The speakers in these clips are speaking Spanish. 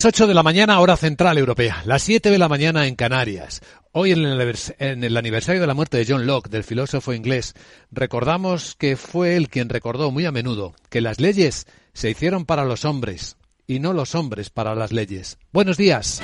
8 de la mañana, hora central europea, las 7 de la mañana en Canarias. Hoy en el, aniversario de la muerte de John Locke, del filósofo inglés, recordamos que fue él quien recordó muy a menudo que las leyes se hicieron para los hombres y no los hombres para las leyes. Buenos días.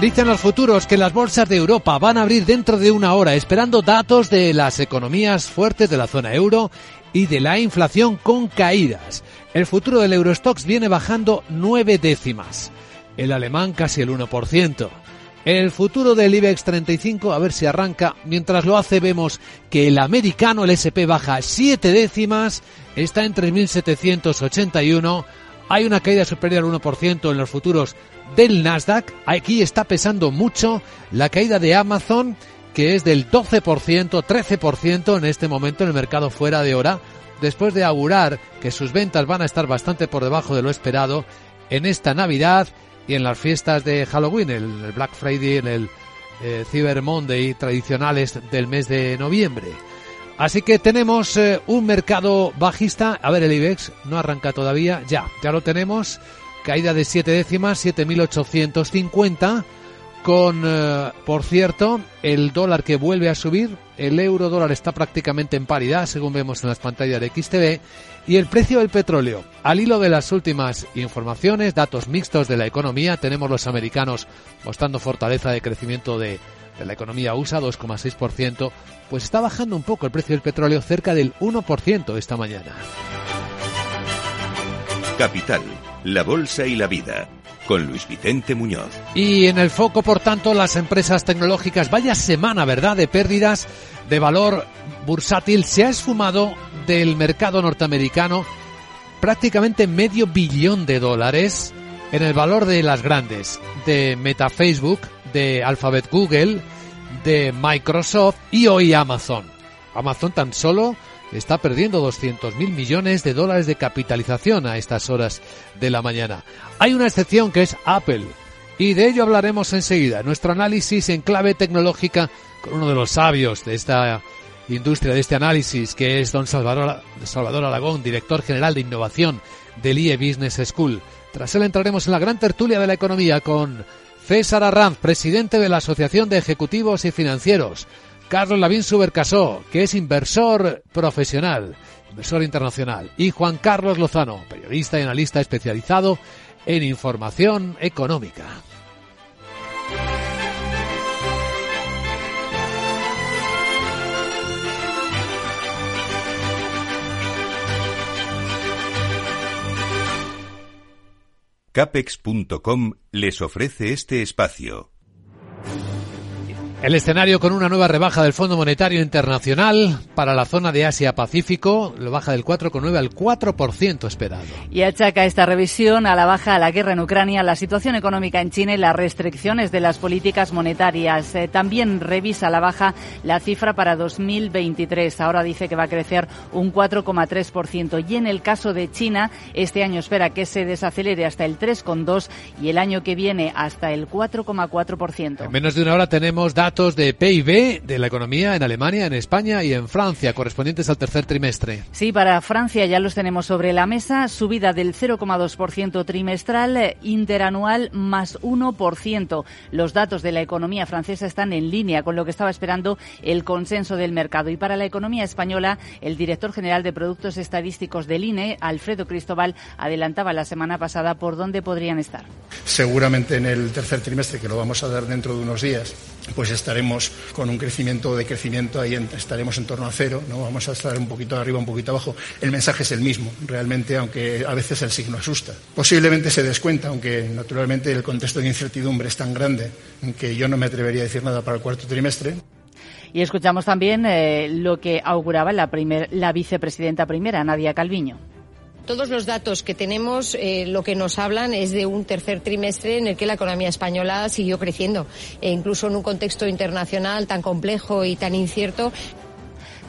Dicen los futuros que las bolsas de Europa van a abrir dentro de una hora, esperando datos de las economías fuertes de la zona euro y de la inflación con caídas. El futuro del Eurostox viene bajando nueve décimas el alemán casi el 1%. El futuro del IBEX 35, a ver si arranca. Mientras lo hace, vemos que el americano, el SP, baja 7 décimas, está en 3.781. Hay una caída superior al 1% en los futuros del Nasdaq. Aquí está pesando mucho la caída de Amazon, que es del 12%, 13% en este momento en el mercado fuera de hora, después de augurar que sus ventas van a estar bastante por debajo de lo esperado en esta Navidad y en las fiestas de Halloween, el, Black Friday, en el eh, Cyber Monday tradicionales del mes de noviembre. Así que tenemos eh, un mercado bajista. A ver, el IBEX no arranca todavía. Ya, ya lo tenemos. Caída de 7 décimas, 7.850 con, eh, por cierto, el dólar que vuelve a subir, el euro dólar está prácticamente en paridad, según vemos en las pantallas de XTV, y el precio del petróleo. Al hilo de las últimas informaciones, datos mixtos de la economía, tenemos los americanos mostrando fortaleza de crecimiento de, la economía USA, 2,6%, pues está bajando un poco el precio del petróleo, cerca del 1% esta mañana. Capital, la bolsa y la vida con Luis Vicente Muñoz. Y en el foco, por tanto, las empresas tecnológicas. Vaya semana, ¿verdad?, de pérdidas de valor bursátil. Se ha esfumado del mercado norteamericano prácticamente medio billón de dólares en el valor de las grandes, de Meta Facebook, de Alphabet Google, de Microsoft y hoy Amazon. Amazon tan solo está perdiendo 200 mil millones de dólares de capitalización a estas horas de la mañana. Hay una excepción que es Apple. Y de ello hablaremos enseguida. Nuestro análisis en clave tecnológica con uno de los sabios de esta industria, de este análisis, que es don Salvador, Salvador Aragón, director general de innovación del IE Business School. Tras él entraremos en la gran tertulia de la economía con César Arranz, presidente de la Asociación de Ejecutivos y Financieros, Carlos Lavín Subercasó, que es inversor profesional, inversor internacional, y Juan Carlos Lozano, periodista y analista especializado en información económica. Capex.com les ofrece este espacio. El escenario con una nueva rebaja del Fondo Monetario Internacional para la zona de Asia-Pacífico lo baja del 4,9 al 4% esperado. Y achaca esta revisión a la baja a la guerra en Ucrania, la situación económica en China y las restricciones de las políticas monetarias. Eh, también revisa a la baja la cifra para 2023. Ahora dice que va a crecer un 4,3%. Y en el caso de China, este año espera que se desacelere hasta el 3,2% y el año que viene hasta el 4,4%. En menos de una hora tenemos datos datos de PIB de la economía en Alemania, en España y en Francia, correspondientes al tercer trimestre. Sí, para Francia ya los tenemos sobre la mesa. Subida del 0,2% trimestral, interanual más 1%. Los datos de la economía francesa están en línea con lo que estaba esperando el consenso del mercado. Y para la economía española, el director general de Productos Estadísticos del INE, Alfredo Cristóbal, adelantaba la semana pasada por dónde podrían estar. Seguramente en el tercer trimestre, que lo vamos a dar dentro de unos días, pues estaremos con un crecimiento de crecimiento ahí estaremos en torno a cero, no vamos a estar un poquito arriba, un poquito abajo. El mensaje es el mismo, realmente, aunque a veces el signo asusta. Posiblemente se descuenta, aunque naturalmente el contexto de incertidumbre es tan grande que yo no me atrevería a decir nada para el cuarto trimestre. Y escuchamos también eh, lo que auguraba la, primer, la vicepresidenta primera, Nadia Calviño. Todos los datos que tenemos eh, lo que nos hablan es de un tercer trimestre en el que la economía española siguió creciendo, e incluso en un contexto internacional tan complejo y tan incierto.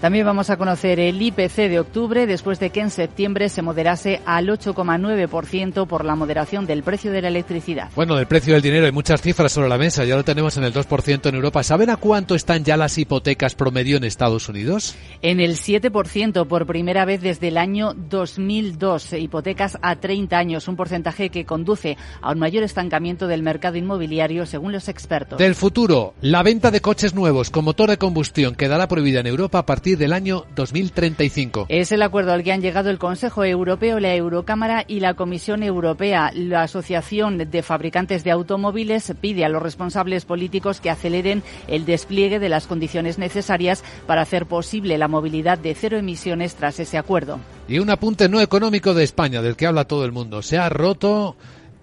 También vamos a conocer el IPC de octubre después de que en septiembre se moderase al 8,9% por la moderación del precio de la electricidad. Bueno, del precio del dinero hay muchas cifras sobre la mesa. Ya lo tenemos en el 2% en Europa. ¿Saben a cuánto están ya las hipotecas promedio en Estados Unidos? En el 7% por primera vez desde el año 2002. Hipotecas a 30 años, un porcentaje que conduce a un mayor estancamiento del mercado inmobiliario según los expertos. Del futuro, la venta de coches nuevos con motor de combustión quedará prohibida en Europa a partir del año 2035. Es el acuerdo al que han llegado el Consejo Europeo, la Eurocámara y la Comisión Europea. La Asociación de Fabricantes de Automóviles pide a los responsables políticos que aceleren el despliegue de las condiciones necesarias para hacer posible la movilidad de cero emisiones tras ese acuerdo. Y un apunte no económico de España, del que habla todo el mundo. Se ha roto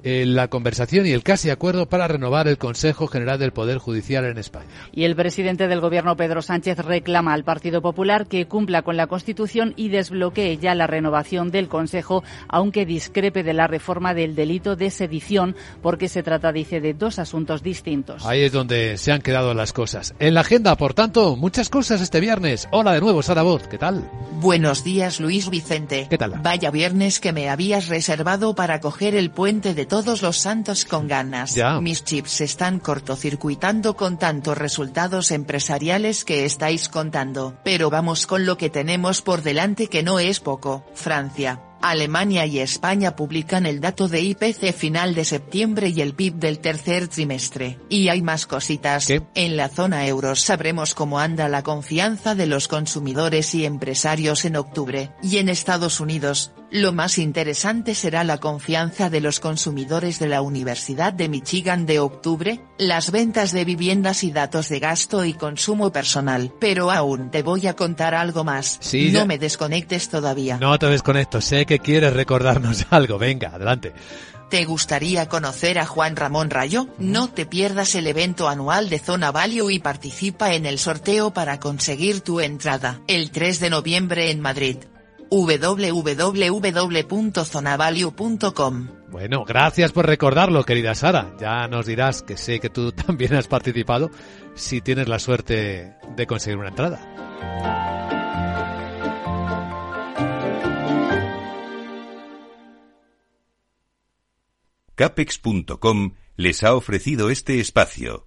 eh, la conversación y el casi acuerdo para renovar el Consejo General del Poder Judicial en España. Y el presidente del Gobierno, Pedro Sánchez, reclama al Partido Popular que cumpla con la Constitución y desbloquee ya la renovación del Consejo, aunque discrepe de la reforma del delito de sedición, porque se trata, dice, de dos asuntos distintos. Ahí es donde se han quedado las cosas. En la agenda, por tanto, muchas cosas este viernes. Hola de nuevo, Sara Voz, ¿qué tal? Buenos días, Luis Vicente. ¿Qué tal? Vaya viernes que me habías reservado para coger el puente de todos los santos con ganas. Ya. Mis chips se están cortocircuitando con tantos resultados empresariales que estáis contando. Pero vamos con lo que tenemos por delante que no es poco. Francia. Alemania y España publican el dato de IPC final de septiembre y el PIB del tercer trimestre. Y hay más cositas. ¿Qué? En la zona euro sabremos cómo anda la confianza de los consumidores y empresarios en octubre. Y en Estados Unidos, lo más interesante será la confianza de los consumidores de la Universidad de Michigan de octubre, las ventas de viviendas y datos de gasto y consumo personal. Pero aún te voy a contar algo más. Sí, no ya- me desconectes todavía. No te desconecto, sé que quieres recordarnos algo. Venga, adelante. ¿Te gustaría conocer a Juan Ramón Rayo? No te pierdas el evento anual de Zona Value y participa en el sorteo para conseguir tu entrada, el 3 de noviembre en Madrid. www.zonavalue.com Bueno, gracias por recordarlo, querida Sara. Ya nos dirás que sé que tú también has participado si tienes la suerte de conseguir una entrada. Capex.com les ha ofrecido este espacio.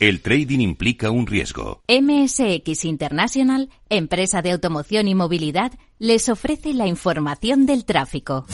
El trading implica un riesgo. MSX International, empresa de automoción y movilidad, les ofrece la información del tráfico.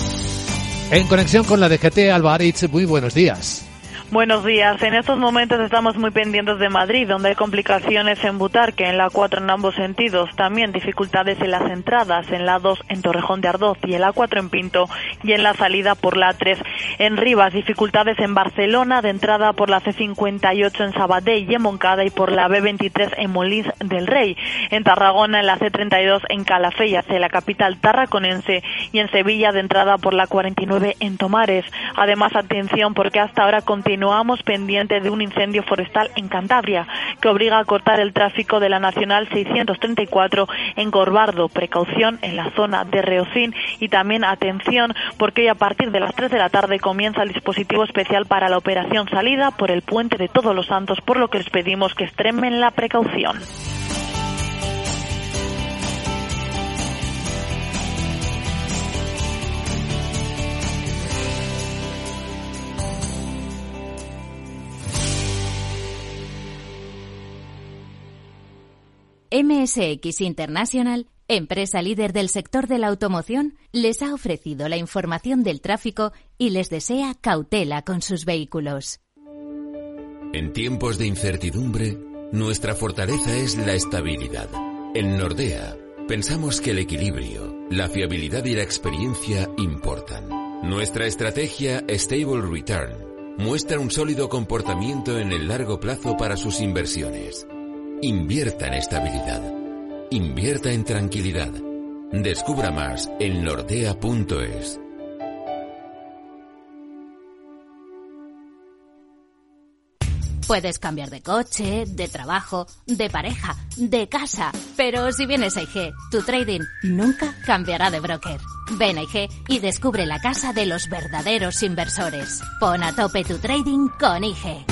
En conexión con la DGT Alba Aritz, muy buenos días. Buenos días. En estos momentos estamos muy pendientes de Madrid, donde hay complicaciones en Butarque, en la 4 en ambos sentidos. También dificultades en las entradas, en la 2 en Torrejón de Ardoz y en la 4 en Pinto y en la salida por la 3 en Rivas. Dificultades en Barcelona, de entrada por la C58 en Sabadell y en Moncada y por la B23 en Molins del Rey. En Tarragona, en la C32 en Calafell hacia la capital tarraconense y en Sevilla de entrada por la 49 en Tomares. Además, atención porque hasta ahora continuamos pendiente de un incendio forestal en Cantabria que obliga a cortar el tráfico de la Nacional 634 en Corbardo. Precaución en la zona de Reocín y también atención porque hoy a partir de las 3 de la tarde comienza el dispositivo especial para la operación salida por el puente de Todos los Santos, por lo que les pedimos que extremen la precaución. MSX International, empresa líder del sector de la automoción, les ha ofrecido la información del tráfico y les desea cautela con sus vehículos. En tiempos de incertidumbre, nuestra fortaleza es la estabilidad. En Nordea, pensamos que el equilibrio, la fiabilidad y la experiencia importan. Nuestra estrategia Stable Return muestra un sólido comportamiento en el largo plazo para sus inversiones. Invierta en estabilidad. Invierta en tranquilidad. Descubra más en nordea.es. Puedes cambiar de coche, de trabajo, de pareja, de casa. Pero si vienes a IG, tu trading nunca cambiará de broker. Ven a IG y descubre la casa de los verdaderos inversores. Pon a tope tu trading con IG.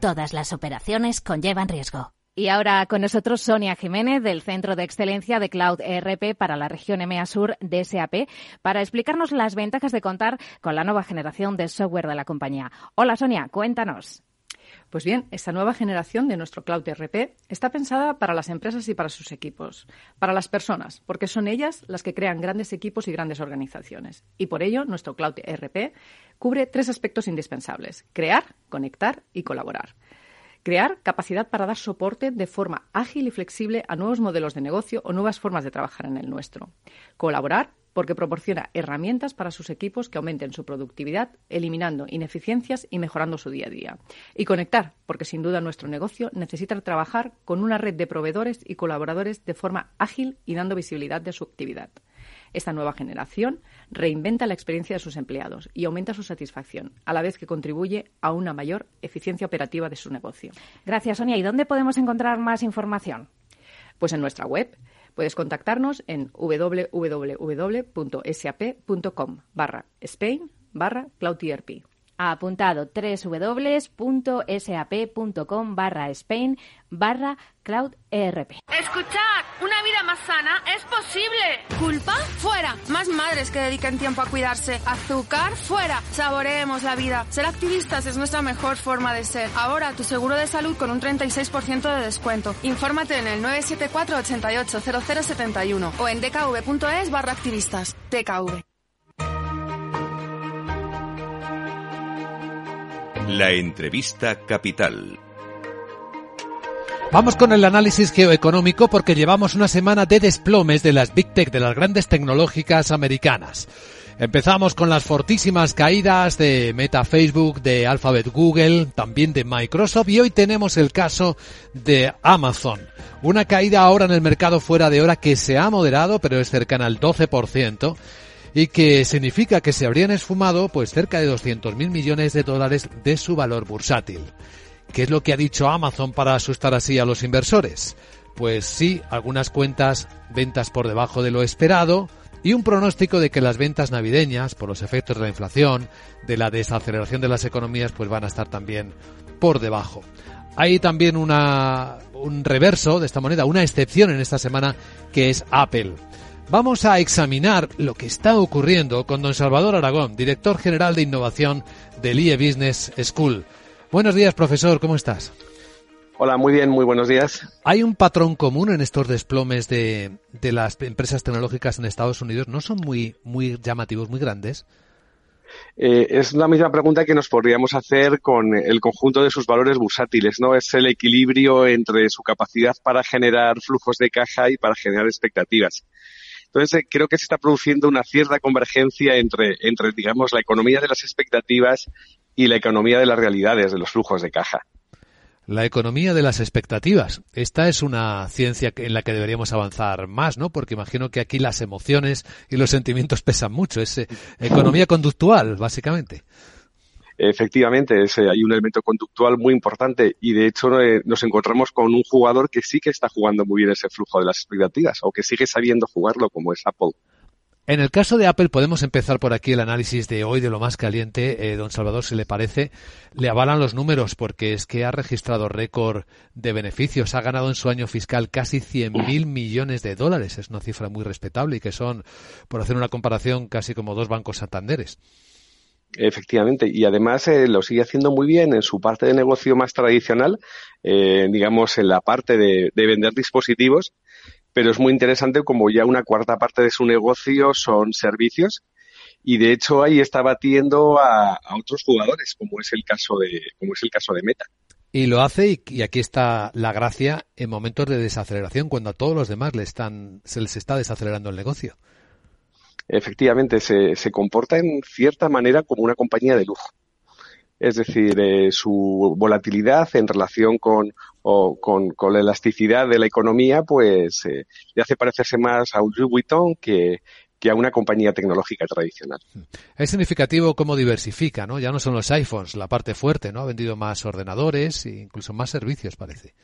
Todas las operaciones conllevan riesgo. Y ahora con nosotros Sonia Jiménez del Centro de Excelencia de Cloud ERP para la región EMEA Sur de SAP para explicarnos las ventajas de contar con la nueva generación de software de la compañía. Hola Sonia, cuéntanos. Pues bien, esta nueva generación de nuestro Cloud ERP está pensada para las empresas y para sus equipos, para las personas, porque son ellas las que crean grandes equipos y grandes organizaciones. Y por ello, nuestro Cloud ERP cubre tres aspectos indispensables, crear, conectar y colaborar. Crear capacidad para dar soporte de forma ágil y flexible a nuevos modelos de negocio o nuevas formas de trabajar en el nuestro. Colaborar porque proporciona herramientas para sus equipos que aumenten su productividad, eliminando ineficiencias y mejorando su día a día. Y conectar, porque sin duda nuestro negocio necesita trabajar con una red de proveedores y colaboradores de forma ágil y dando visibilidad de su actividad. Esta nueva generación reinventa la experiencia de sus empleados y aumenta su satisfacción, a la vez que contribuye a una mayor eficiencia operativa de su negocio. Gracias, Sonia. ¿Y dónde podemos encontrar más información? Pues en nuestra web. Puedes contactarnos en www.sap.com barra Spain barra CloudERP apuntado www.sap.com barra Spain barra Cloud ERP. Escuchad, una vida más sana es posible. ¿Culpa? Fuera. Más madres que dediquen tiempo a cuidarse. Azúcar? Fuera. Saboreemos la vida. Ser activistas es nuestra mejor forma de ser. Ahora tu seguro de salud con un 36% de descuento. Infórmate en el 974 88 0071 o en dkv.es barra activistas. DKV. La entrevista capital. Vamos con el análisis geoeconómico porque llevamos una semana de desplomes de las Big Tech, de las grandes tecnológicas americanas. Empezamos con las fortísimas caídas de Meta Facebook, de Alphabet Google, también de Microsoft y hoy tenemos el caso de Amazon. Una caída ahora en el mercado fuera de hora que se ha moderado pero es cercana al 12% y que significa que se habrían esfumado pues cerca de 200 mil millones de dólares de su valor bursátil. ¿Qué es lo que ha dicho Amazon para asustar así a los inversores? Pues sí, algunas cuentas, ventas por debajo de lo esperado y un pronóstico de que las ventas navideñas, por los efectos de la inflación, de la desaceleración de las economías, pues van a estar también por debajo. Hay también una, un reverso de esta moneda, una excepción en esta semana, que es Apple. Vamos a examinar lo que está ocurriendo con don Salvador Aragón, director general de innovación del IE Business School. Buenos días, profesor, ¿cómo estás? Hola, muy bien, muy buenos días. ¿Hay un patrón común en estos desplomes de, de las empresas tecnológicas en Estados Unidos? ¿No son muy, muy llamativos, muy grandes? Eh, es la misma pregunta que nos podríamos hacer con el conjunto de sus valores bursátiles, ¿no? Es el equilibrio entre su capacidad para generar flujos de caja y para generar expectativas. Entonces, eh, creo que se está produciendo una cierta convergencia entre, entre, digamos, la economía de las expectativas y la economía de las realidades, de los flujos de caja. La economía de las expectativas. Esta es una ciencia en la que deberíamos avanzar más, ¿no? Porque imagino que aquí las emociones y los sentimientos pesan mucho. Es eh, economía conductual, básicamente. Efectivamente, hay un elemento conductual muy importante y de hecho eh, nos encontramos con un jugador que sí que está jugando muy bien ese flujo de las expectativas o que sigue sabiendo jugarlo como es Apple. En el caso de Apple podemos empezar por aquí el análisis de hoy de lo más caliente. Eh, don Salvador, si le parece, le avalan los números porque es que ha registrado récord de beneficios. Ha ganado en su año fiscal casi 100.000 millones de dólares. Es una cifra muy respetable y que son, por hacer una comparación, casi como dos bancos santanderes. Efectivamente, y además eh, lo sigue haciendo muy bien en su parte de negocio más tradicional, eh, digamos en la parte de, vender dispositivos, pero es muy interesante como ya una cuarta parte de su negocio son servicios y de hecho ahí está batiendo a, otros jugadores, como es el caso de, como es el caso de Meta. Y lo hace, y, y, aquí está la gracia, en momentos de desaceleración, cuando a todos los demás le están, se les está desacelerando el negocio efectivamente se, se comporta en cierta manera como una compañía de lujo. Es decir, eh, su volatilidad en relación con, o, con, con, la elasticidad de la economía, pues eh, le hace parecerse más a un Louis Vuitton que, que a una compañía tecnológica tradicional. Es significativo cómo diversifica, ¿no? Ya no son los iPhones la parte fuerte, ¿no? Ha vendido más ordenadores e incluso más servicios, parece.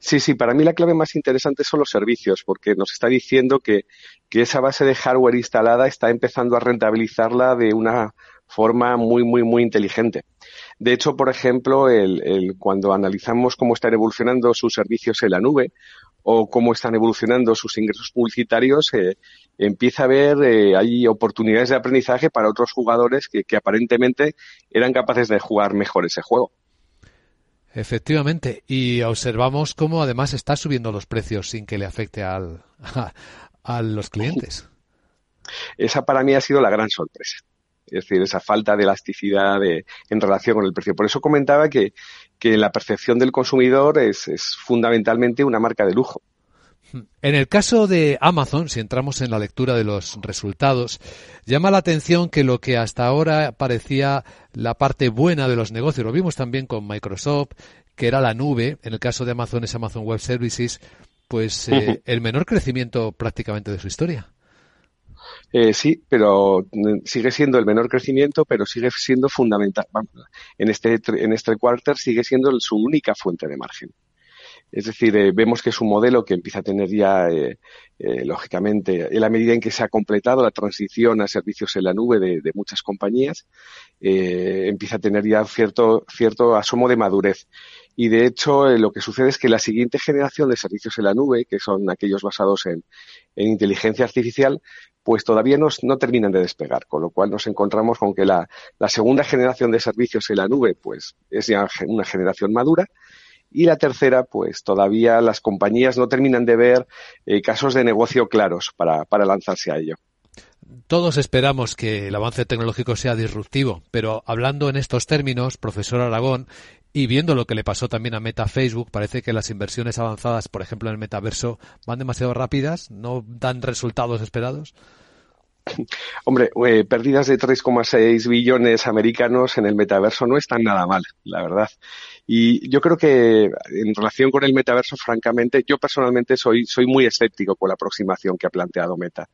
Sí, sí, para mí la clave más interesante son los servicios, porque nos está diciendo que, que esa base de hardware instalada está empezando a rentabilizarla de una forma muy, muy, muy inteligente. De hecho, por ejemplo, el, el, cuando analizamos cómo están evolucionando sus servicios en la nube o cómo están evolucionando sus ingresos publicitarios, eh, empieza a haber, eh, hay oportunidades de aprendizaje para otros jugadores que, que aparentemente eran capaces de jugar mejor ese juego. Efectivamente, y observamos cómo además está subiendo los precios sin que le afecte al, a, los clientes. Esa para mí ha sido la gran sorpresa es decir, esa falta de elasticidad de, en relación con el precio. Por eso comentaba que, que la percepción del consumidor es, es, fundamentalmente una marca de lujo. En el caso de Amazon, si entramos en la lectura de los resultados, llama la atención que lo que hasta ahora parecía la parte buena de los negocios, lo vimos también con Microsoft, que era la nube, en el caso de Amazon es Amazon Web Services, pues eh, uh -huh. el menor crecimiento prácticamente de su historia. Eh, sí, pero mm, sigue siendo el menor crecimiento, pero sigue siendo fundamental. En este, en este quarter sigue siendo su única fuente de margen. Es decir, eh, vemos que es un modelo que empieza a tener ya, eh, eh, lógicamente, en la medida en que se ha completado la transición a servicios en la nube de, muchas compañías, empieza a tener ya cierto, cierto asomo de madurez. Y de hecho, lo que sucede es que la siguiente generación de servicios en la nube, que son aquellos basados en, en inteligencia artificial, pues todavía no, no, terminan de despegar, con lo cual nos encontramos con que la, la segunda generación de servicios en la nube, pues es ya una generación madura, y la tercera, pues todavía las compañías no terminan de ver eh, casos de negocio claros para, para lanzarse a ello. Todos esperamos que el avance tecnológico sea disruptivo, pero hablando en estos términos, profesor Aragón, y viendo lo que le pasó también a Meta Facebook, parece que las inversiones avanzadas, por ejemplo, en el metaverso, van demasiado rápidas, no dan resultados esperados. Hombre, eh, pérdidas de 3,6 billones americanos en el metaverso no están nada mal, la verdad. Y yo creo que en relación con el metaverso, francamente, yo personalmente soy, soy muy escéptico con la aproximación que ha planteado Meta.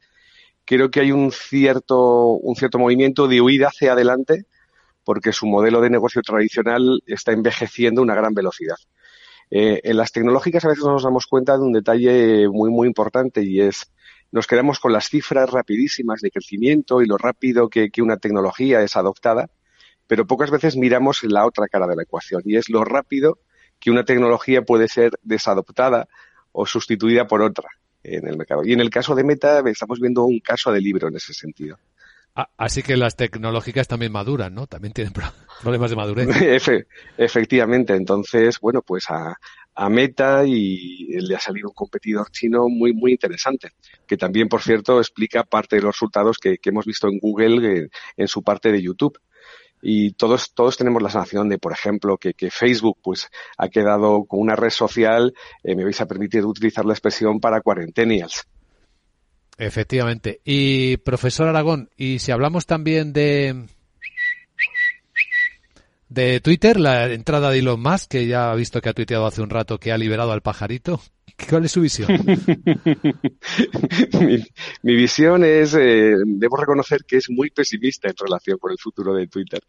Creo que hay un cierto, un cierto movimiento de huida hacia adelante porque su modelo de negocio tradicional está envejeciendo a una gran velocidad. Eh, en las tecnológicas a veces nos damos cuenta de un detalle muy, muy importante y es nos quedamos con las cifras rapidísimas de crecimiento y lo rápido que, que una tecnología es adoptada, pero pocas veces miramos la otra cara de la ecuación y es lo rápido que una tecnología puede ser desadoptada o sustituida por otra en el mercado. Y en el caso de Meta estamos viendo un caso de libro en ese sentido. Así que las tecnológicas también maduran, ¿no? También tienen problemas de madurez. Efe, efectivamente. Entonces, bueno, pues a, a Meta y le ha salido un competidor chino muy, muy interesante, que también, por cierto, explica parte de los resultados que, que hemos visto en Google en, en, su parte de YouTube. Y todos, todos tenemos la sensación de, por ejemplo, que, que Facebook pues ha quedado con una red social, eh, me vais a permitir utilizar la expresión para cuarentenials. Efectivamente. Y profesor Aragón, y si hablamos también de de Twitter, la entrada de Elon Musk, que ya ha visto que ha tuiteado hace un rato que ha liberado al pajarito. ¿Cuál es su visión? mi, visión es, eh, debo reconocer que es muy pesimista en relación con el futuro de Twitter,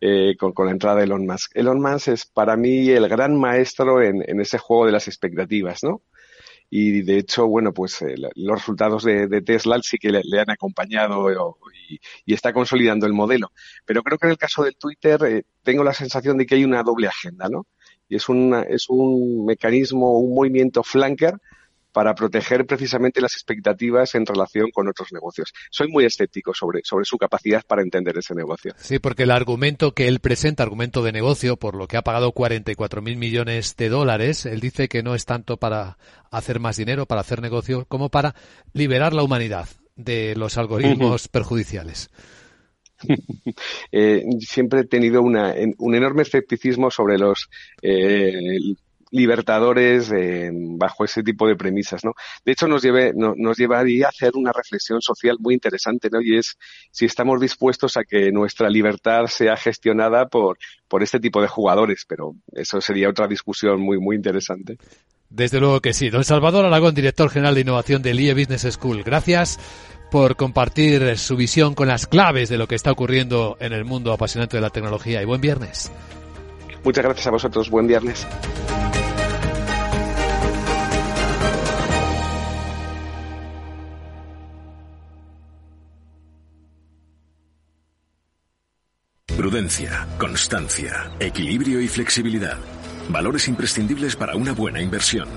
eh, con, la entrada de Elon Musk. Elon Musk es para mí el gran maestro en, ese juego de las expectativas, ¿no? y de hecho, bueno, pues eh, los resultados de, Tesla sí que le, le han acompañado y, y, está consolidando el modelo. Pero creo que en el caso del Twitter eh, tengo la sensación de que hay una doble agenda, ¿no? Y es, una, es un mecanismo, un movimiento flanker para proteger precisamente las expectativas en relación con otros negocios. Soy muy escéptico sobre, sobre su capacidad para entender ese negocio. Sí, porque el argumento que él presenta, argumento de negocio, por lo que ha pagado 44 mil millones de dólares, él dice que no es tanto para hacer más dinero, para hacer negocio, como para liberar la humanidad de los algoritmos uh -huh. perjudiciales. eh, siempre he tenido una, un enorme escepticismo sobre los eh, libertadores eh, bajo ese tipo de premisas, ¿no? De hecho, nos, lleve, no, nos llevaría a hacer una reflexión social muy interesante, ¿no? Y es si estamos dispuestos a que nuestra libertad sea gestionada por, por este tipo de jugadores, pero eso sería otra discusión muy, muy interesante. Desde luego que sí. Don Salvador Aragón, director general de innovación del IE Business School. Gracias por compartir su visión con las claves de lo que está ocurriendo en el mundo apasionante de la tecnología. Y buen viernes. Muchas gracias a vosotros. Buen viernes. Prudencia, constancia, equilibrio y flexibilidad. Valores imprescindibles para una buena inversión.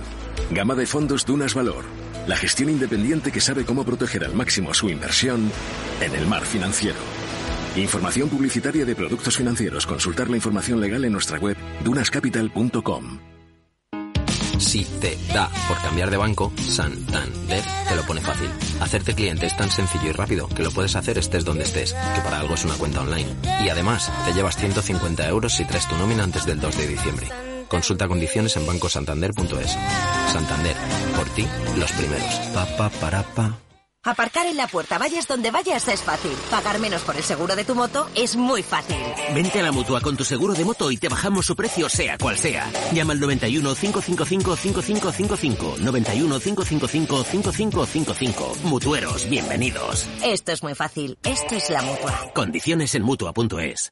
Gama de fondos Dunas Valor. La gestión independiente que sabe cómo proteger al máximo su inversión en el mar financiero. Información publicitaria de productos financieros. Consultar la información legal en nuestra web dunascapital.com. Si te da por cambiar de banco, Santander te lo pone fácil. Hacerte cliente es tan sencillo y rápido que lo puedes hacer estés donde estés, que para algo es una cuenta online. Y además, te llevas 150 euros si traes tu nómina antes del 2 de diciembre. Consulta condiciones en bancosantander.es. Santander, por ti, los primeros. Pa, pa, para, pa. Aparcar en la puerta, vayas donde vayas, es fácil. Pagar menos por el seguro de tu moto es muy fácil. Vente a la mutua con tu seguro de moto y te bajamos su precio, sea cual sea. Llama al 91 555 5555. 91 555 5555. Mutueros, bienvenidos. Esto es muy fácil. Esto es la mutua. Condiciones en mutua.es.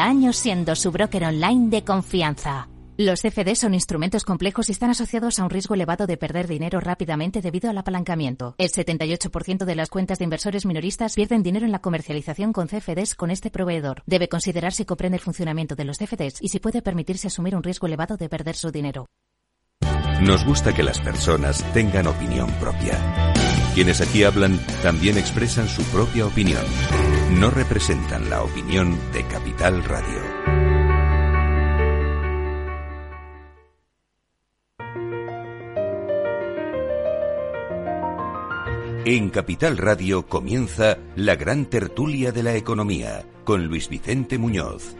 años siendo su broker online de confianza. Los CFD son instrumentos complejos y están asociados a un riesgo elevado de perder dinero rápidamente debido al apalancamiento. El 78% de las cuentas de inversores minoristas pierden dinero en la comercialización con CFDs con este proveedor. Debe considerar si comprende el funcionamiento de los CFDs y si puede permitirse asumir un riesgo elevado de perder su dinero. Nos gusta que las personas tengan opinión propia. Quienes aquí hablan también expresan su propia opinión. No representan la opinión de Capital Radio. En Capital Radio comienza la gran tertulia de la economía con Luis Vicente Muñoz.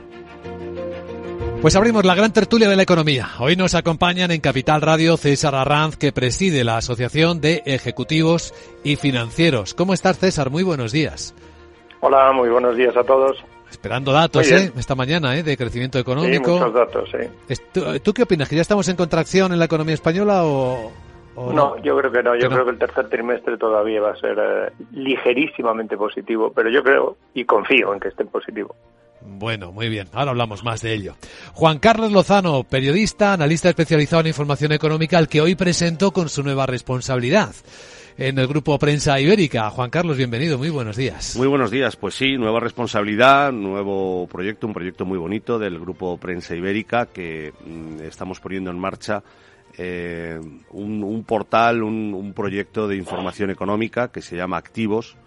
Pues abrimos la gran tertulia de la economía. Hoy nos acompañan en Capital Radio César Arranz, que preside la Asociación de Ejecutivos y Financieros. ¿Cómo estás, César? Muy buenos días. Hola, muy buenos días a todos. Esperando datos, ¿eh? Esta mañana, ¿eh? De crecimiento económico. Sí, muchos datos, sí. ¿Tú, ¿Tú, qué opinas? ¿Que ya estamos en contracción en la economía española o, no, no, yo creo que no. Yo creo que el tercer trimestre todavía va a ser eh, ligerísimamente positivo, pero yo creo y confío en que esté positivo. Bueno, muy bien. Ahora hablamos más de ello. Juan Carlos Lozano, periodista, analista especializado en información económica, al que hoy presento con su nueva responsabilidad en el grupo Prensa Ibérica. Juan Carlos, bienvenido, muy buenos días. Muy buenos días, pues sí, nueva responsabilidad, nuevo proyecto, un proyecto muy bonito del grupo Prensa Ibérica que mm, estamos poniendo en marcha eh, un, portal, un, un, proyecto de información económica que se llama Activos,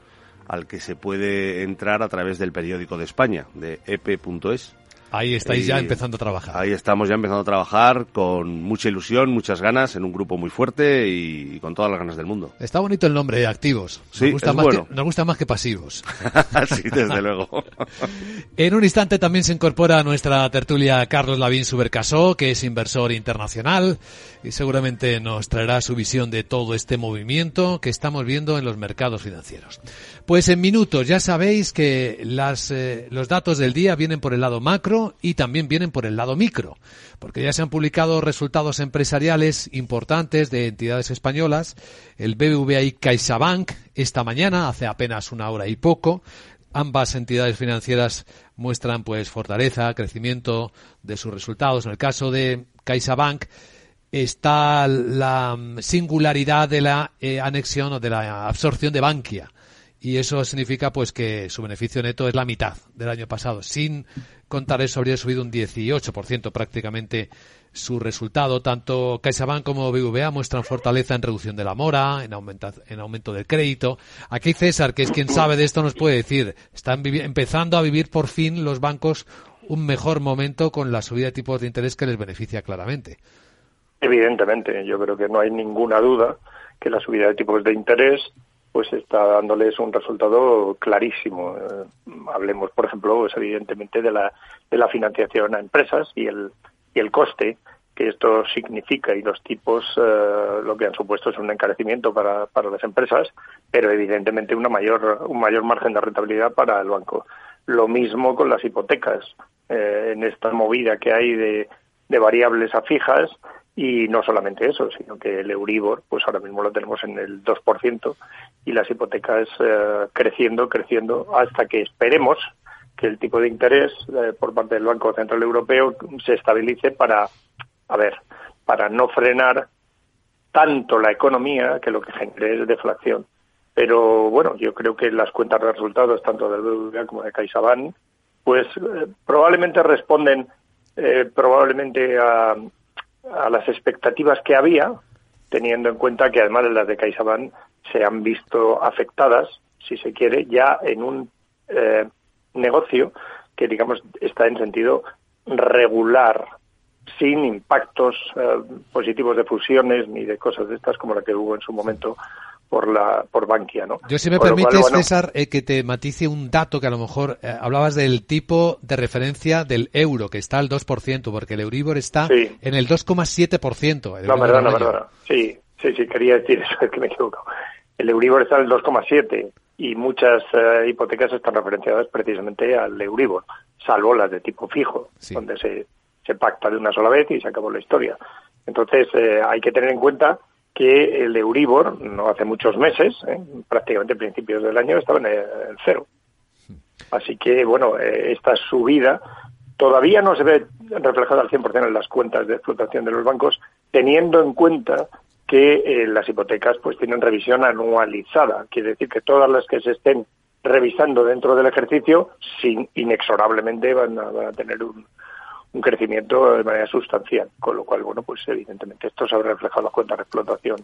al que se puede entrar a través del periódico de España, de ep.es. Ahí estáis ya empezando a trabajar. Ahí estamos ya empezando a trabajar con mucha ilusión, muchas ganas, en un grupo muy fuerte y, con todas las ganas del mundo. Está bonito el nombre, activos. Nos sí, gusta es más bueno. que, nos gusta más que pasivos. sí, desde luego. en un instante también se incorpora a nuestra tertulia Carlos Lavín Subercasó, que es inversor internacional y seguramente nos traerá su visión de todo este movimiento que estamos viendo en los mercados financieros. Pues en minutos ya sabéis que las, eh, los datos del día vienen por el lado macro y también vienen por el lado micro, porque ya se han publicado resultados empresariales importantes de entidades españolas, el BBVA y CaixaBank esta mañana, hace apenas una hora y poco, ambas entidades financieras muestran pues fortaleza, crecimiento de sus resultados. En el caso de CaixaBank está la singularidad de la eh, anexión o de la absorción de Bankia y eso significa pues que su beneficio neto es la mitad del año pasado. Sin contar eso habría subido un 18% prácticamente su resultado. Tanto CaixaBank como BVA muestran fortaleza en reducción de la mora, en, aumenta, en aumento del crédito. Aquí César, que es quien sabe de esto, nos puede decir, están empezando a vivir por fin los bancos un mejor momento con la subida de tipos de interés que les beneficia claramente. Evidentemente, yo creo que no hay ninguna duda que la subida de tipos de interés pues está dándoles un resultado clarísimo. Eh, hablemos, por ejemplo, pues evidentemente de la, de la financiación a empresas y el, y el coste que esto significa y los tipos eh, lo que han supuesto es un encarecimiento para, para las empresas, pero evidentemente una mayor, un mayor margen de rentabilidad para el banco. Lo mismo con las hipotecas. Eh, en esta movida que hay de, de variables a fijas, y no solamente eso, sino que el Euribor, pues ahora mismo lo tenemos en el 2% y las hipotecas eh, creciendo, creciendo, hasta que esperemos que el tipo de interés eh, por parte del Banco Central Europeo se estabilice para, a ver, para no frenar tanto la economía que lo que genere es deflación. Pero bueno, yo creo que las cuentas de resultados, tanto del BBVA como de CaixaBank, pues eh, probablemente responden probablemente a, a las expectativas que había, teniendo en cuenta que además las de CaixaBank se han visto afectadas, si se quiere, ya en un eh, negocio que, digamos, está en sentido regular, sin impactos eh, positivos de fusiones ni de cosas de estas como la que hubo en su momento por la por Bankia, ¿no? Yo si me permites, César, eh, que te matice un dato que a lo mejor eh, hablabas del tipo de referencia del euro, que está al 2%, porque el Euribor está en el 2,7%. No, perdona, perdona. Sí, sí, sí, quería decir eso, es que me equivoco. El Euribor está en el 2,7 y muchas eh, hipotecas están referenciadas precisamente al Euribor, salvo las de tipo fijo, donde se, se pacta de una sola vez y se acabó la historia. Entonces, hay que tener en cuenta que el Euribor, no hace muchos meses, ¿eh? prácticamente principios del año, estaba en el cero. Así que, bueno, eh, esta subida todavía no se ve reflejada al 100% en las cuentas de explotación de los bancos, teniendo en cuenta que eh, las hipotecas pues tienen revisión anualizada. Quiere decir que todas las que se estén revisando dentro del ejercicio, sin, inexorablemente van a tener un, un crecimiento de manera sustancial, con lo cual, bueno, pues evidentemente esto se habrá reflejado en las cuentas de explotación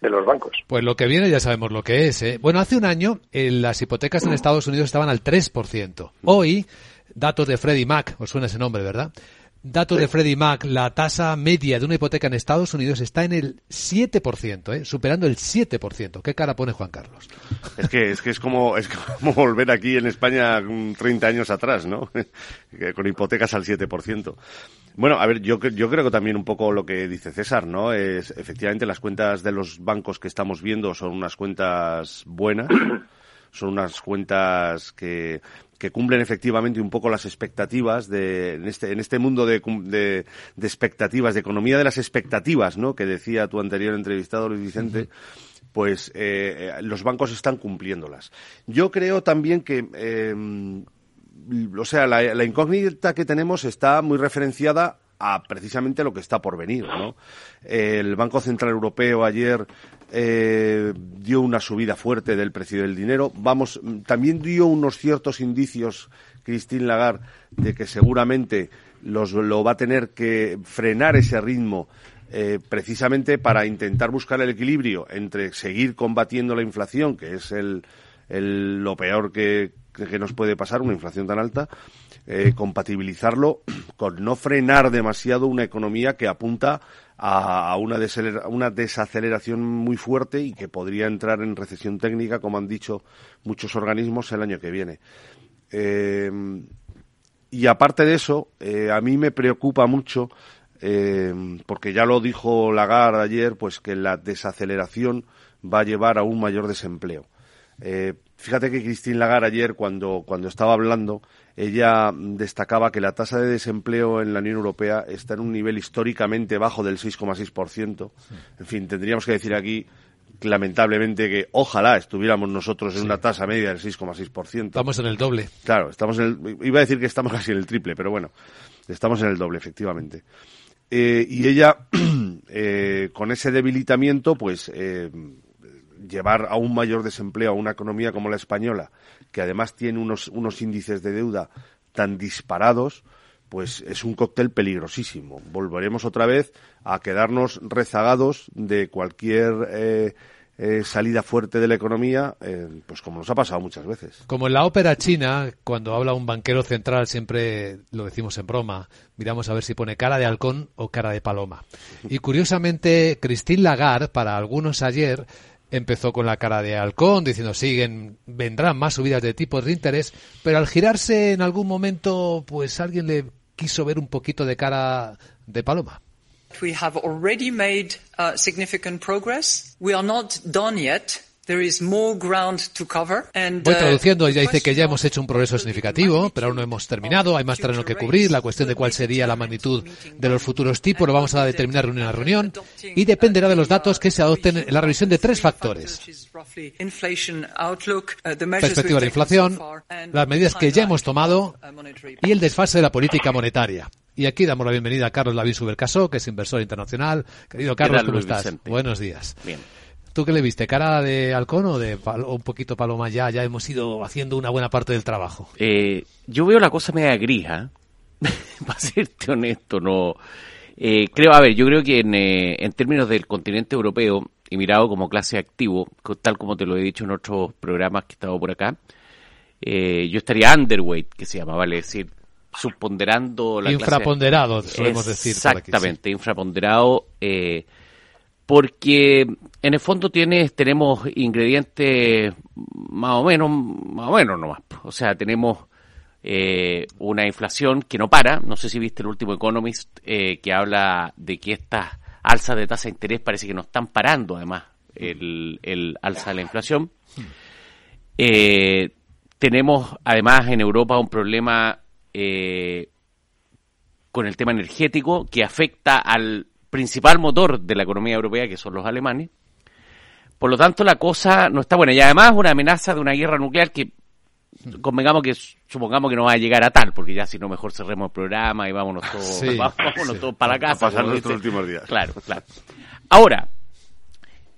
de los bancos. Pues lo que viene ya sabemos lo que es. ¿eh? Bueno, hace un año eh, las hipotecas en Estados Unidos estaban al 3%. Hoy, datos de Freddie Mac, os suena ese nombre, ¿verdad? Datos de Freddie Mac, la tasa media de una hipoteca en Estados Unidos está en el 7%, ¿eh? superando el 7%. ¿Qué cara pone Juan Carlos? Es que es, que es, como, es como volver aquí en España 30 años atrás, ¿no? Con hipotecas al 7%. Bueno, a ver, yo, yo creo que también un poco lo que dice César, ¿no? Es efectivamente las cuentas de los bancos que estamos viendo son unas cuentas buenas son unas cuentas que, que cumplen efectivamente un poco las expectativas de, en este, en este mundo de, de, de expectativas, de economía de las expectativas, ¿no? Que decía tu anterior entrevistado, Luis Vicente. Pues eh, los bancos están cumpliéndolas. Yo creo también que eh, o sea, la, la, incógnita que tenemos está muy referenciada a precisamente lo que está por venir, ¿no? El Banco Central Europeo ayer eh, dio una subida fuerte del precio del dinero. Vamos, también dio unos ciertos indicios, Christine Lagarde, de que seguramente los, lo va a tener que frenar ese ritmo eh, precisamente para intentar buscar el equilibrio entre seguir combatiendo la inflación, que es el, el lo peor que, que nos puede pasar, una inflación tan alta, eh, compatibilizarlo con no frenar demasiado una economía que apunta a, una, desaceleración muy fuerte y que podría entrar en recesión técnica, como han dicho muchos organismos, el año que viene. Eh, y aparte de eso, eh, a mí me preocupa mucho, porque ya lo dijo Lagarde ayer, pues que la desaceleración va a llevar a un mayor desempleo. Fíjate que Christine Lagarde ayer, cuando, cuando estaba hablando, ella destacaba que la tasa de desempleo en la Unión Europea está en un nivel históricamente bajo del 6,6%. En fin, tendríamos que decir aquí lamentablemente que ojalá estuviéramos nosotros en una tasa media del 6,6%. Estamos en el doble. Claro, estamos en el, iba a decir que estamos casi en el triple, pero bueno, estamos en el doble, efectivamente. Eh, y ella, eh, con ese debilitamiento, pues eh, llevar a un mayor desempleo a una economía como la española, que además tiene unos, unos índices de deuda tan disparados, pues es un cóctel peligrosísimo. Volveremos otra vez a quedarnos rezagados de cualquier eh, eh, salida fuerte de la economía, eh, pues como nos ha pasado muchas veces. Como en la ópera china, cuando habla un banquero central, siempre lo decimos en broma, miramos a ver si pone cara de halcón o cara de paloma. Y curiosamente, Christine Lagarde, para algunos ayer, empezó con la cara de halcón, diciendo siguen, vendrán más subidas de tipos de interés, pero al girarse en algún momento, pues alguien le quiso ver un poquito de cara de paloma. We have already made uh, significant progress. We are not done yet. Voy uh, traduciendo, ella dice que ya hemos hecho un progreso significativo, pero aún no hemos terminado, hay más terreno que cubrir, la cuestión de cuál sería la magnitud de los futuros tipos lo vamos a determinar reunión a reunión y dependerá de los datos que se adopten en la revisión de tres factores. Perspectiva de inflación, las medidas que ya hemos tomado y el desfase de la política monetaria. Y aquí damos la bienvenida a Carlos Lavín Subercaso, que es inversor internacional. Querido Carlos, ¿cómo estás? Buenos días. Bien. ¿Tú qué le viste? ¿Cara de halcón o de un poquito paloma ya? Ya hemos ido haciendo una buena parte del trabajo. Eh, yo veo la cosa media grija. ¿eh? Para serte honesto, no. Eh, creo, a ver, yo creo que en, en términos del continente europeo y mirado como clase activo, tal como te lo he dicho en otros programas que he estado por acá, yo estaría underweight, que se llama, vale decir, subponderando la Infraponderado, solemos decir. Exactamente, infraponderado. Eh, porque en el fondo tienes, tenemos ingredientes más o menos, más o menos nomás. O sea, tenemos eh, una inflación que no para. No sé si viste el último Economist eh, que habla de que estas alzas de tasa de interés parece que no están parando, además, el, el alza de la inflación. Eh, tenemos, además, en Europa un problema con el tema energético que afecta al principal motor de la economía europea, que son los alemanes. Por lo tanto, la cosa no está buena. Y además, una amenaza de una guerra nuclear que convengamos que supongamos que no va a llegar a tal, porque ya si no mejor cerremos el programa y vámonos todos, vámonos todos para la casa. A pasar nuestros últimos días. Claro, claro. Ahora,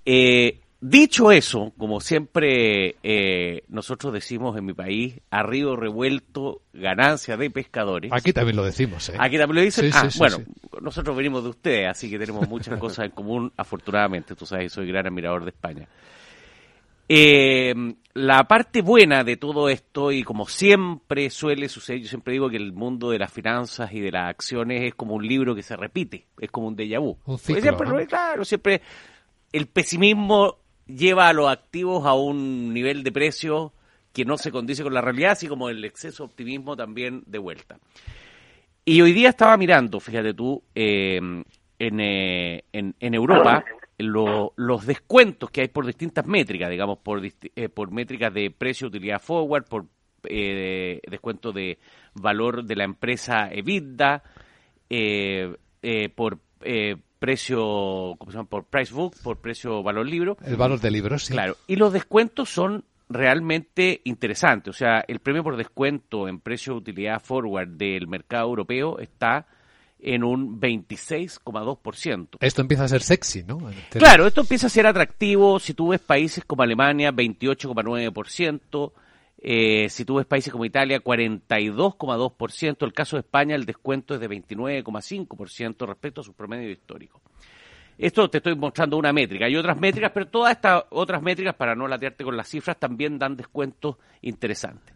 eh, Dicho eso, como siempre eh, nosotros decimos en mi país, a río revuelto, ganancia de pescadores. Aquí también lo decimos, ¿eh? Aquí también lo dicen. ah, bueno, nosotros venimos de ustedes, así que tenemos muchas cosas en común, afortunadamente. Tú sabes, soy gran admirador de España. Eh, la parte buena de todo esto, y como siempre suele suceder, yo siempre digo que el mundo de las finanzas y de las acciones es como un libro que se repite, es como un déjà vu. Un ciclo, Claro, siempre el pesimismo lleva a los activos a un nivel de precio que no se condice con la realidad, así como el exceso de optimismo también de vuelta. Y hoy día estaba mirando, fíjate tú, eh, eh, en, en, Europa, los descuentos que hay por distintas métricas, digamos, por, eh, por métricas de precio, utilidad forward, por descuento de valor de la empresa EBITDA, por precio, ¿cómo se llama? Por price book, por precio valor libro. El valor del libro, sí. Claro. Y los descuentos son realmente interesantes. O sea, el premio por descuento en precio utilidad forward del mercado europeo está en un 26,2%. Esto empieza a ser sexy, ¿no? Claro, esto empieza a ser atractivo. Si tú ves países como Alemania, 28,9%. Eh, si tú ves países como Italia, 42,2%. El caso de España, el descuento es de 29,5% respecto a su promedio histórico. Esto te estoy mostrando una métrica. Hay otras métricas, pero todas estas otras métricas, para no latearte con las cifras, también dan descuentos interesantes.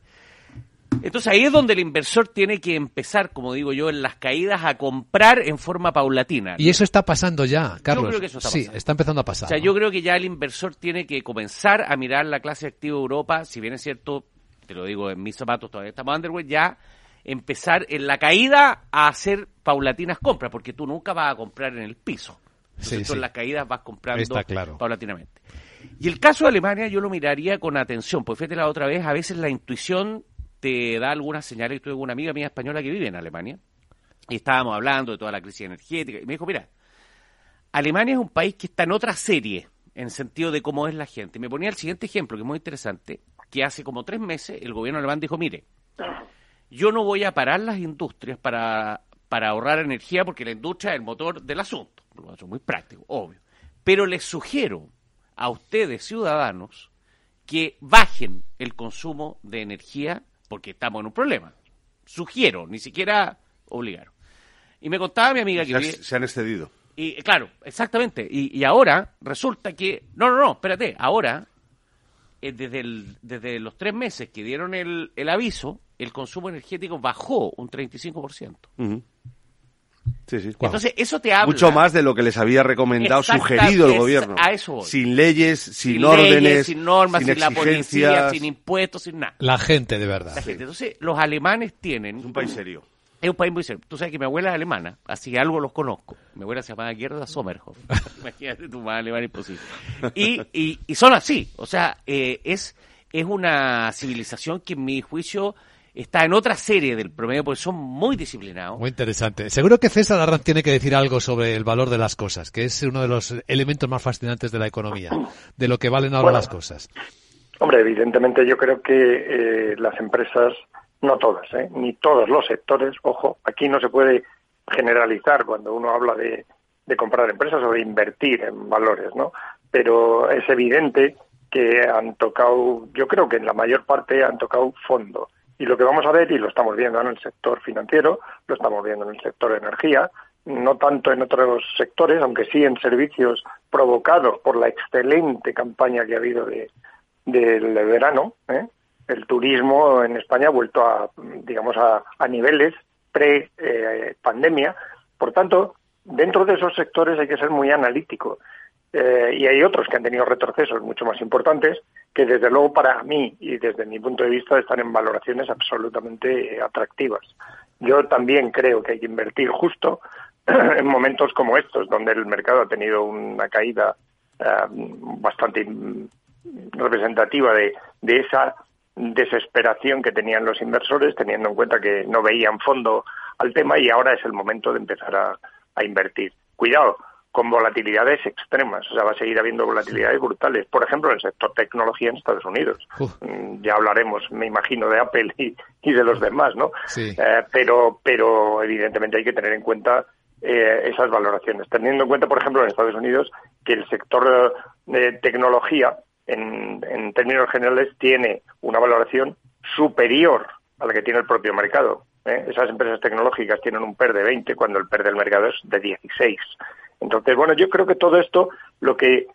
Entonces ahí es donde el inversor tiene que empezar, como digo yo, en las caídas a comprar en forma paulatina. Y eso está pasando ya, Carlos. Yo creo que eso está sí, está empezando a pasar. O sea, yo creo que ya el inversor tiene que comenzar a mirar la clase activa Europa, si bien es cierto, te lo digo en mis zapatos, todavía estamos underweight, ya empezar en la caída a hacer paulatinas compras, porque tú nunca vas a comprar en el piso. Entonces, en las caídas vas comprando paulatinamente. Y el caso de Alemania yo lo miraría con atención, porque fíjate la otra vez, a veces la intuición te da algunas señales. Tuve una amiga mía española que vive en Alemania y estábamos hablando de toda la crisis energética y me dijo, mira, Alemania es un país que está en otra serie en sentido de cómo es la gente. Me ponía el siguiente ejemplo, que es muy interesante, que hace como tres meses el gobierno alemán dijo, mire, yo no voy a parar las industrias para, para ahorrar energía porque la industria es el motor del asunto. Eso es muy práctico, obvio. Pero les sugiero a ustedes, ciudadanos, que bajen el consumo de energía porque estamos en un problema. Sugiero, ni siquiera obligaron. Y me contaba mi amiga que... Se, han excedido. Y claro, exactamente. Y, y, ahora resulta que... No, no, no, espérate. Ahora eh, desde, el, desde los tres meses que dieron el, el aviso, el consumo energético bajó un 35%. Sí, sí. Entonces, eso te habla. Mucho más de lo que les había recomendado, sugerido el es- gobierno. a eso voy. Sin leyes, sin, Sin órdenes, leyes, sin normas, sin sin, la policía, exigencias. sin impuestos, sin nada. La gente, de verdad. La gente. Entonces, los alemanes tienen... un país serio. Es un país muy serio. Tú sabes que mi abuela es alemana, así que algo los conozco. Mi abuela se llamaba Gerda Sommerhoff. Imagínate tu madre alemana imposible. Y, y, y son así. O sea, eh, es, es una civilización que en mi juicio está en otra serie del promedio porque son muy disciplinados. Muy interesante. Seguro que César Arranz tiene que decir algo sobre el valor de las cosas, que es uno de los elementos más fascinantes de la economía, de lo que valen ahora Bueno. las cosas. Hombre, evidentemente yo creo que eh, las empresas, no todas, ¿eh? ni todos los sectores, ojo, aquí no se puede generalizar cuando uno habla de, de comprar empresas o de invertir en valores, ¿no? Pero es evidente que han tocado, yo creo que en la mayor parte han tocado fondo. Y lo que vamos a ver, y lo estamos viendo en el sector financiero, lo estamos viendo en el sector energía, no tanto en otros sectores, aunque sí en servicios provocados por la excelente campaña que ha habido de, del verano, ¿eh? El turismo en España ha vuelto a, digamos, a, a niveles pre-pandemia. Por tanto, dentro de esos sectores hay que ser muy analítico. Eh, y hay otros que han tenido retrocesos mucho más importantes que, desde luego, para mí y desde mi punto de vista, están en valoraciones absolutamente eh, atractivas. Yo también creo que hay que invertir justo en momentos como estos, donde el mercado ha tenido una caída eh, bastante representativa de esa desesperación que tenían los inversores, teniendo en cuenta que no veían fondo al tema y ahora es el momento de empezar a, a invertir. Cuidado, con volatilidades extremas, o sea, va a seguir habiendo volatilidades brutales. Por ejemplo, en el sector tecnología en Estados Unidos. Mm, Ya hablaremos, me imagino, de Apple y, y de los demás, ¿no? Sí. Eh, pero, pero evidentemente hay que tener en cuenta eh, esas valoraciones. Teniendo en cuenta, por ejemplo, en Estados Unidos, que el sector eh, de tecnología, en, términos generales, tiene una valoración superior a la que tiene el propio mercado. ¿eh? Esas empresas tecnológicas tienen un PER de 20 cuando el PER del mercado es de 16. Entonces, bueno, yo creo que todo esto, lo que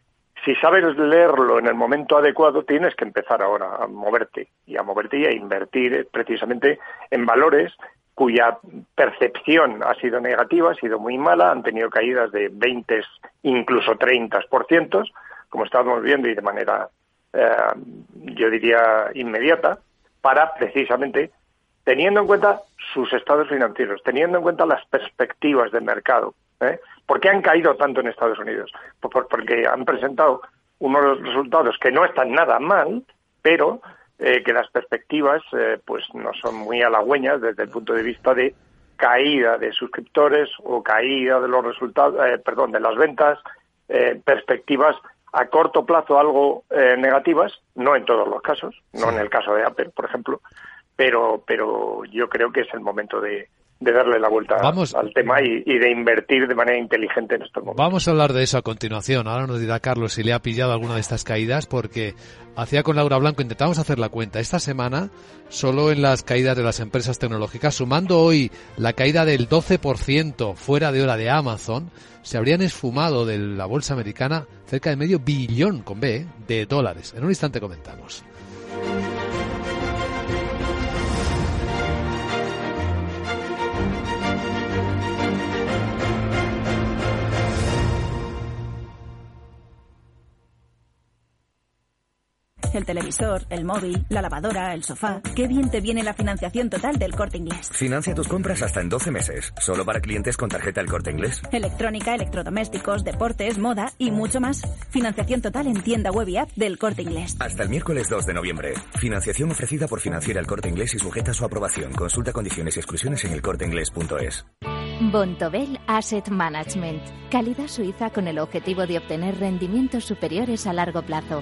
si sabes leerlo en el momento adecuado, tienes que empezar ahora a moverte y a moverte y a invertir eh, precisamente en valores cuya percepción ha sido negativa, ha sido muy mala, han tenido caídas de 20, incluso 30%, como estamos viendo y de manera, eh, yo diría, inmediata, para precisamente teniendo en cuenta sus estados financieros, teniendo en cuenta las perspectivas de mercado. ¿eh? ¿Por qué han caído tanto en Estados Unidos? Pues por- porque han presentado unos resultados que no están nada mal, pero eh, que las perspectivas eh, pues no son muy halagüeñas desde el punto de vista de caída de suscriptores o caída de los resultados, eh, perdón, de las ventas, eh, perspectivas a corto plazo algo eh, negativas, no en todos los casos, no en el caso de Apple, por ejemplo, pero pero yo creo que es el momento de, de darle la vuelta Vamos. al tema y, y de invertir de manera inteligente en estos momentos. Vamos a hablar de eso a continuación. Ahora nos dirá Carlos si le ha pillado alguna de estas caídas, porque hacía con Laura Blanco, intentamos hacer la cuenta. Esta semana, solo en las caídas de las empresas tecnológicas, sumando hoy la caída del 12% fuera de hora de Amazon, se habrían esfumado de la bolsa americana cerca de medio billón, con B, ¿eh? de dólares. En un instante comentamos. El televisor, el móvil, la lavadora, el sofá. Qué bien te viene la financiación total del corte inglés. Financia tus compras hasta en 12 meses, solo para clientes con tarjeta El Corte Inglés. Electrónica, electrodomésticos, deportes, moda y mucho más. Financiación total en tienda web y app del corte inglés. Hasta el miércoles 2 de noviembre. Financiación ofrecida por Financiera El Corte Inglés y sujeta a su aprobación. Consulta condiciones y exclusiones en elcorteinglés.es. Bontobel Asset Management. Calidad suiza con el objetivo de obtener rendimientos superiores a largo plazo.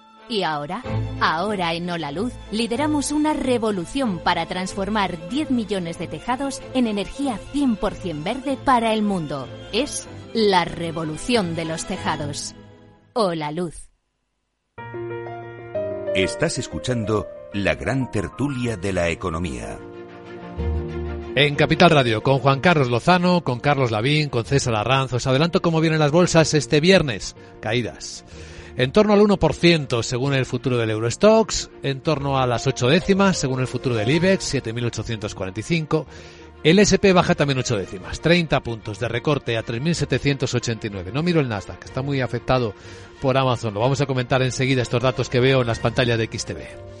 Y ahora, Ahora en Hola Luz lideramos una revolución para transformar 10 millones de tejados en energía 100% verde para el mundo. Es la revolución de los tejados. Hola Luz. Estás escuchando la gran tertulia de la economía. En Capital Radio, con Juan Carlos Lozano, con Carlos Lavín, con César Arranz, os adelanto cómo vienen las bolsas este viernes. Caídas en torno al 1% según el futuro del Eurostox, en torno a las 8 décimas según el futuro del IBEX, 7.845. El SP baja también 8 décimas, 30 puntos de recorte a 3.789. No miro el Nasdaq, está muy afectado por Amazon. Lo vamos a comentar enseguida estos datos que veo en las pantallas de XTV.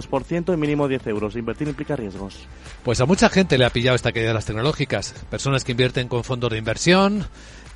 y mínimo 10 euros. Invertir implica riesgos. Pues a mucha gente le ha pillado esta caída de las tecnológicas. Personas que invierten con fondos de inversión,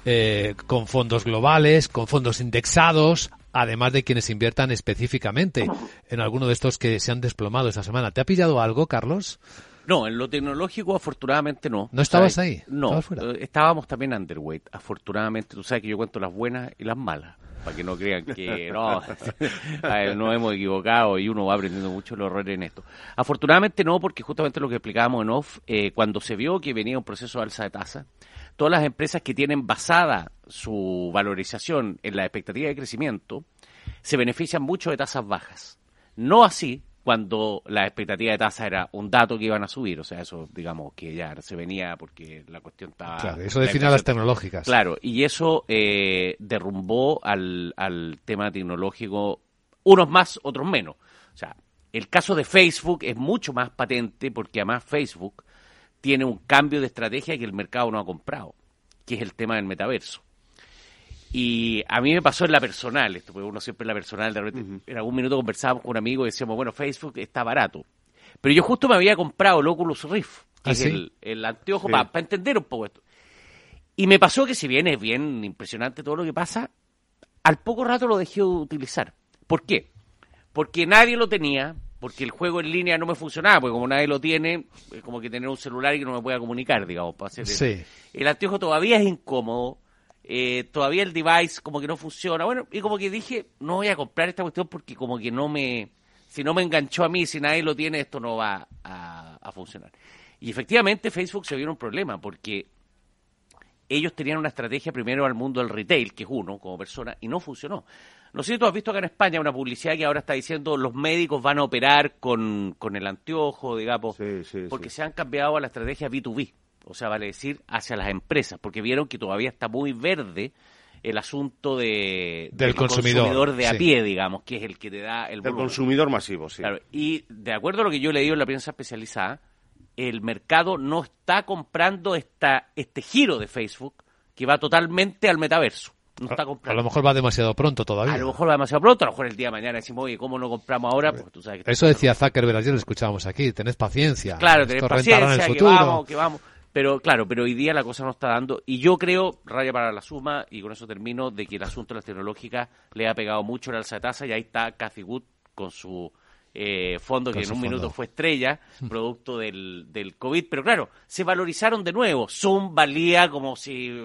eh, con fondos globales, con fondos indexados, además de quienes inviertan específicamente en alguno de estos que se han desplomado esta semana. ¿Te ha pillado algo, Carlos? No, en lo tecnológico afortunadamente no. ¿No estabas ahí? No, eh, estábamos también underweight. Afortunadamente, tú sabes que yo cuento las buenas y las malas para que no crean que no, nos hemos equivocado y uno va aprendiendo mucho los errores en esto. Afortunadamente no, porque justamente lo que explicábamos en off, eh, cuando se vio que venía un proceso de alza de tasa, todas las empresas que tienen basada su valorización en la expectativa de crecimiento, se benefician mucho de tasas bajas. No así cuando la expectativa de tasa era un dato que iban a subir, o sea, eso digamos que ya se venía porque la cuestión estaba... Claro, eso define a las tecnológicas. Claro, y eso eh, derrumbó al, al tema tecnológico unos más, otros menos. O sea, el caso de Facebook es mucho más patente porque además Facebook tiene un cambio de estrategia que el mercado no ha comprado, que es el tema del metaverso. Y a mí me pasó en la personal, esto, porque uno siempre en la personal, de repente, en algún minuto conversábamos con un amigo y decíamos, bueno, Facebook está barato. Pero yo justo me había comprado el Oculus Rift, que ¿Ah, es el, anteojo, para entender un poco esto. Y me pasó que si bien es bien impresionante todo lo que pasa, al poco rato lo dejé de utilizar. ¿Por qué? Porque nadie lo tenía, porque el juego en línea no me funcionaba, porque como nadie lo tiene, es como que tener un celular y que no me pueda comunicar, digamos, para hacer sí. el anteojo todavía es incómodo, eh, todavía el device como que no funciona. Bueno, y como que dije, no voy a comprar esta cuestión porque como que no me, si no me enganchó a mí, si nadie lo tiene, esto no va a, funcionar. Y efectivamente Facebook se vio un problema porque ellos tenían una estrategia primero al mundo del retail, que es uno como persona, y no funcionó. No sé si tú has visto acá en España una publicidad que ahora está diciendo los médicos van a operar con, con el anteojo, digamos, porque se han cambiado a la estrategia B2B o sea, vale decir, hacia las empresas, porque vieron que todavía está muy verde el asunto de, del, consumidor, de a pie, digamos, que es el que te da el Del consumidor masivo, sí. y de acuerdo a lo que yo he leído en la prensa especializada, el mercado no está comprando esta, este giro de Facebook que va totalmente al metaverso. No está comprando. A lo mejor va demasiado pronto todavía. A lo mejor va demasiado pronto, a lo mejor el día de mañana decimos, oye, ¿cómo no compramos ahora? Pues tú sabes Eso decía Zuckerberg ayer, lo escuchábamos aquí, tenés paciencia. Claro, tenés paciencia, que vamos, que vamos. Pero claro, pero hoy día la cosa no está dando. Y yo creo, raya para la suma, y con eso termino, de que el asunto de las tecnológicas le ha pegado mucho la alza de tasa y ahí está Cathy Wood con su eh, fondo que en un minuto fue estrella, producto del, del COVID. Pero claro, se valorizaron de nuevo. Zoom valía como si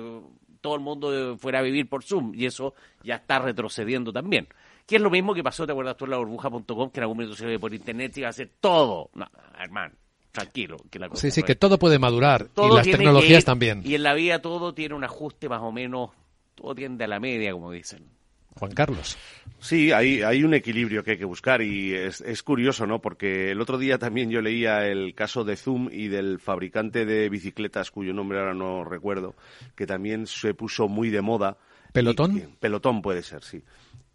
todo el mundo fuera a vivir por Zoom y eso ya está retrocediendo también. Que es lo mismo que pasó, ¿te acuerdas tú en la burbuja.com? Que en algún momento se ve por internet y iba a hacer todo. No, hermano tranquilo. Que la sí, sí, que todo puede madurar y las tecnologías también. Y en la vida todo tiene un ajuste más o menos, todo tiende a la media, como dicen. Juan Carlos. Sí, hay, hay un equilibrio que hay que buscar y es, es, curioso, ¿no? Porque el otro día también yo leía el caso de Zoom y del fabricante de bicicletas, cuyo nombre ahora no recuerdo, que también se puso muy de moda. ¿Pelotón? pelotón puede ser, sí.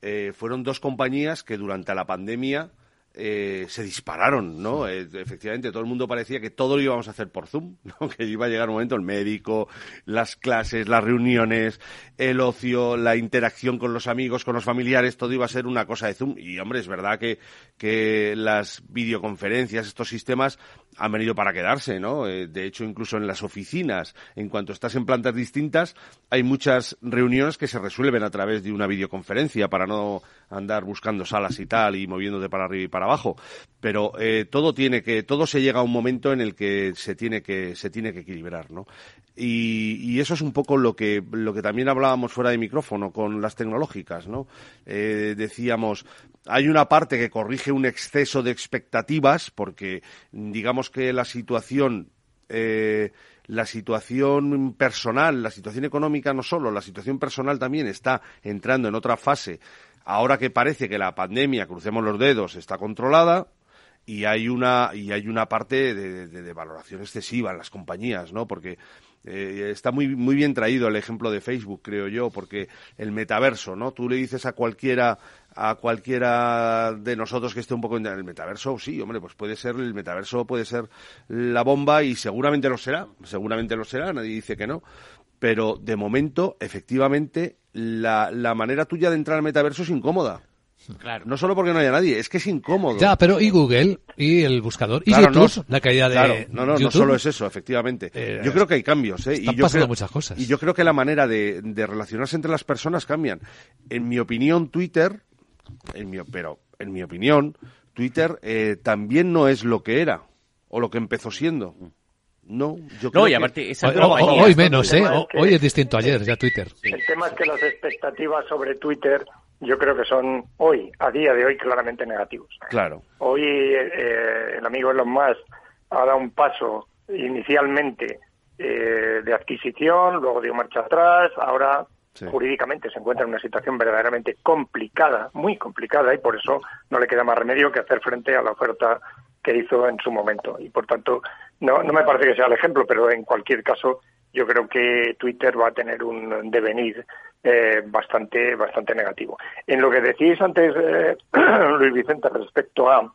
Eh, fueron dos compañías que durante la pandemia eh, se dispararon, ¿no? Eh, efectivamente, todo el mundo parecía que todo lo íbamos a hacer por Zoom, ¿no? Que iba a llegar un momento el médico, las clases, las reuniones, el ocio, la interacción con los amigos, con los familiares, todo iba a ser una cosa de Zoom. Y, hombre, es verdad que, que las videoconferencias, estos sistemas, han venido para quedarse, ¿no? Eh, de hecho, incluso en las oficinas, en cuanto estás en plantas distintas, hay muchas reuniones que se resuelven a través de una videoconferencia para no andar buscando salas y tal y moviéndote para arriba y para abajo. Pero eh, todo tiene que, todo se llega a un momento en el que se tiene que, se tiene que equilibrar, ¿no? Y, y eso es un poco lo que, lo que también hablábamos fuera de micrófono con las tecnológicas, ¿no? Eh, decíamos, hay una parte que corrige un exceso de expectativas porque digamos que la situación eh, la situación personal, la situación económica no solo, la situación personal también está entrando en otra fase Ahora que parece que la pandemia, crucemos los dedos, está controlada, y hay una y hay una parte de, valoración excesiva en las compañías, ¿no? Porque eh, está muy muy bien traído el ejemplo de Facebook, creo yo, porque el metaverso, ¿no? Tú le dices a cualquiera a cualquiera de nosotros que esté un poco en el metaverso, sí, hombre, pues puede ser el metaverso puede ser la bomba y seguramente lo será, seguramente lo será, nadie dice que no, pero de momento, efectivamente, la, la manera tuya de entrar al metaverso es incómoda. Claro. No solo porque no haya nadie, es que es incómodo. Ya, pero ¿y Google? ¿Y el buscador? ¿Y YouTube? la caída de no, no, no solo es eso, efectivamente. Eh, yo creo que hay cambios, ¿eh? Están y yo pasando creo, muchas cosas. Y yo creo que la manera de, de relacionarse entre las personas cambian. En mi opinión, Twitter, en mi, pero en mi opinión, Twitter eh, también no es lo que era, o lo que empezó siendo. No, yo creo No, y que- aparte, esa Hoy, hoy- hoy menos, ¿eh? Es que- Hoy es distinto a ayer, ya Twitter. El tema es que las expectativas sobre Twitter yo creo que son hoy, a día de hoy, claramente negativos. Claro. Hoy eh, el amigo Elon Musk ha dado un paso inicialmente eh, de adquisición, luego dio marcha atrás, ahora Sí. jurídicamente se encuentra en una situación verdaderamente complicada, muy complicada, y por eso no le queda más remedio que hacer frente a la oferta que hizo en su momento. Y por tanto, no, no me parece que sea el ejemplo, pero en cualquier caso, yo creo que Twitter va a tener un devenir eh, bastante, bastante negativo. En lo que decís antes, eh, Luis Vicente, respecto a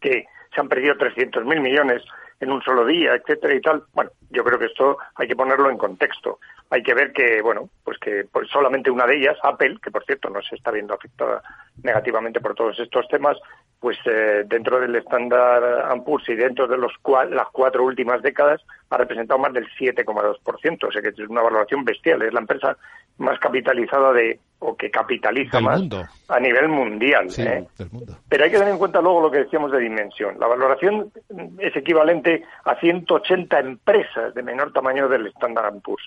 que se han perdido 300.000 millones en un solo día, etcétera y tal. Bueno, yo creo que esto hay que ponerlo en contexto. Hay que ver que, bueno, pues que pues solamente una de ellas, Apple, que por cierto no se está viendo afectada negativamente por todos estos temas, pues eh, dentro del estándar Poor's y dentro de los cua- las cuatro últimas décadas ha representado más del 7,2%, o sea que es una valoración bestial. Es la empresa más capitalizada de o que capitaliza Del más mundo. a nivel mundial. Sí, ¿eh? del mundo. Pero hay que tener en cuenta luego lo que decíamos de dimensión. La valoración es equivalente a 180 empresas de menor tamaño del Standard Poor's.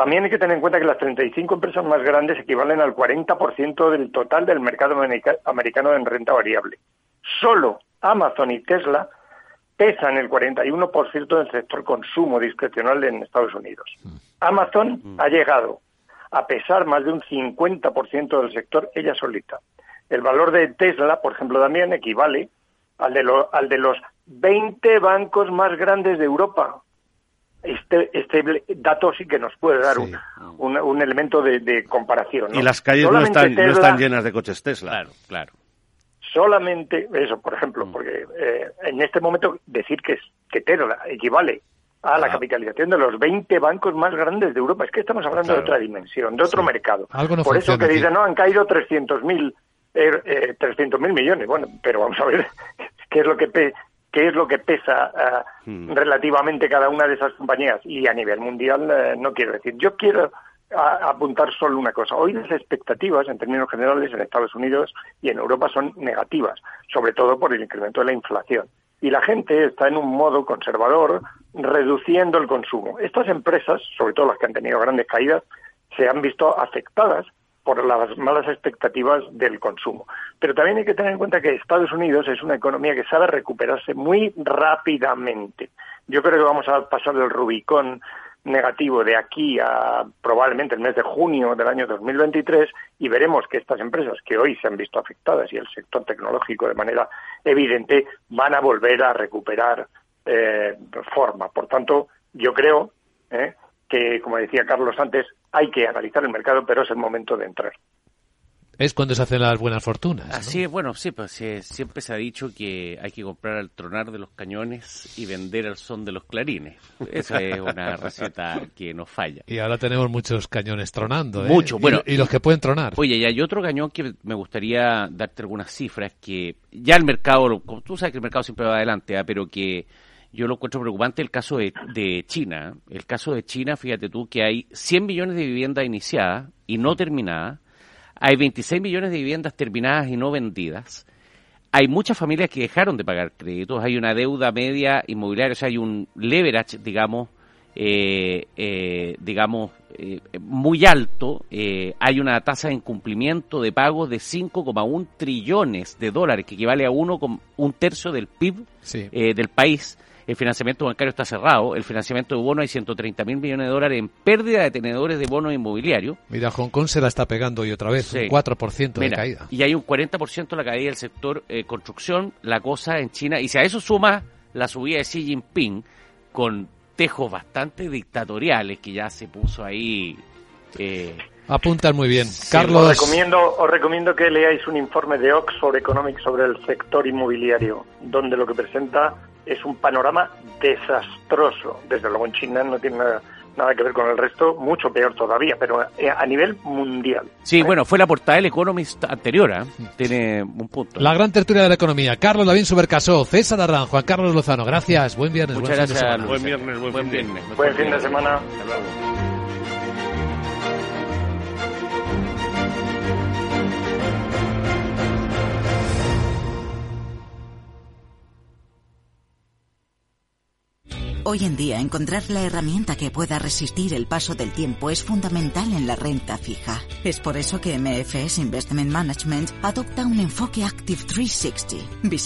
También hay que tener en cuenta que las 35 empresas más grandes equivalen al 40% del total del mercado america- americano en renta variable. Solo Amazon y Tesla pesan el 41% del sector consumo discrecional en Estados Unidos. Amazon ha llegado a pesar más de un 50% del sector ella solita. El valor de Tesla, por ejemplo, también equivale al de, lo- al de los 20 bancos más grandes de Europa. Este, este dato sí que nos puede dar un, un- un elemento de, de comparación. ¿no? Y las calles no están, no están llenas de coches Tesla. Claro, claro. solamente eso, por ejemplo, porque eh, en este momento decir que, es, que Tesla equivale a la capitalización de los 20 bancos más grandes de Europa, es que estamos hablando Claro. de otra dimensión, de otro mercado. Algo no por eso que dicen, no, han caído 300.000 eh, eh, 300.000 millones. Bueno, pero vamos a ver qué es lo que qué es lo que pesa ah, relativamente cada una de esas compañías y a nivel mundial eh, no quiero decir. Yo quiero a- apuntar solo una cosa. Hoy las expectativas, en términos generales, en Estados Unidos y en Europa son negativas, sobre todo por el incremento de la inflación. Y la gente está en un modo conservador, reduciendo el consumo. Estas empresas, sobre todo las que han tenido grandes caídas, se han visto afectadas por las malas expectativas del consumo. Pero también hay que tener en cuenta que Estados Unidos es una economía que sabe recuperarse muy rápidamente. Yo creo que vamos a pasar del Rubicón negativo de aquí a probablemente el mes de junio del año 2023 y veremos que estas empresas que hoy se han visto afectadas y el sector tecnológico de manera evidente van a volver a recuperar eh, forma. Por tanto, yo creo eh, que, como decía Carlos antes, hay que analizar el mercado, pero es el momento de entrar. Es cuando se hacen las buenas fortunas. ¿no? Así es, bueno, sí, pues sí, siempre se ha dicho que hay que comprar al tronar de los cañones y vender al son de los clarines. Esa es una receta que nos falla. Y ahora tenemos muchos cañones tronando. ¿eh? Mucho, Y- bueno. Y, los que pueden tronar. Oye, y hay otro cañón que me gustaría darte algunas cifras que ya el mercado, lo- como tú sabes que el mercado siempre va adelante, ¿ah? pero que yo lo encuentro preocupante el caso de, de China. El caso de China, fíjate tú, que hay 100 millones de viviendas iniciadas y no terminadas. Hay 26 millones de viviendas terminadas y no vendidas. Hay muchas familias que dejaron de pagar créditos. Hay una deuda media inmobiliaria, o sea, hay un leverage, digamos, eh, eh, digamos, eh, muy alto. Eh, hay una tasa de incumplimiento de pagos de 5,1 trillones de dólares, que equivale a uno con un tercio del PIB Sí. eh, del país. El financiamiento bancario está cerrado. El financiamiento de bonos hay 130 mil millones de dólares en pérdida de tenedores de bonos inmobiliarios. Mira, Hong Kong se la está pegando hoy otra vez, Sí. un 4% de Mira, caída. Y hay un 40% de la caída del sector eh, construcción, la cosa en China. Y si a eso suma la subida de Xi Jinping con tejos bastante dictatoriales que ya se puso ahí. Eh, Apuntan muy bien. Os Carlos, recomiendo, os recomiendo que leáis un informe de Oxford Economics sobre el sector inmobiliario, donde lo que presenta es un panorama desastroso. Desde luego en China no tiene nada, nada que ver con el resto, mucho peor todavía, pero eh, a nivel mundial. sí, bueno, fue la portada del Economist anterior. ¿ah? Tiene un punto. la gran tertulia de la economía. Carlos Lavín Supercasó, César Arran, Juan Carlos Lozano. Gracias. Buen viernes. Muchas buen fin de gracias. semana. Buen viernes, buen, Buen fin viernes. Buen fin de semana. Hasta luego. Hoy en día, encontrar la herramienta que pueda resistir el paso del tiempo es fundamental en la renta fija. Es por eso que MFS Investment Management adopta un enfoque Active 360. Visita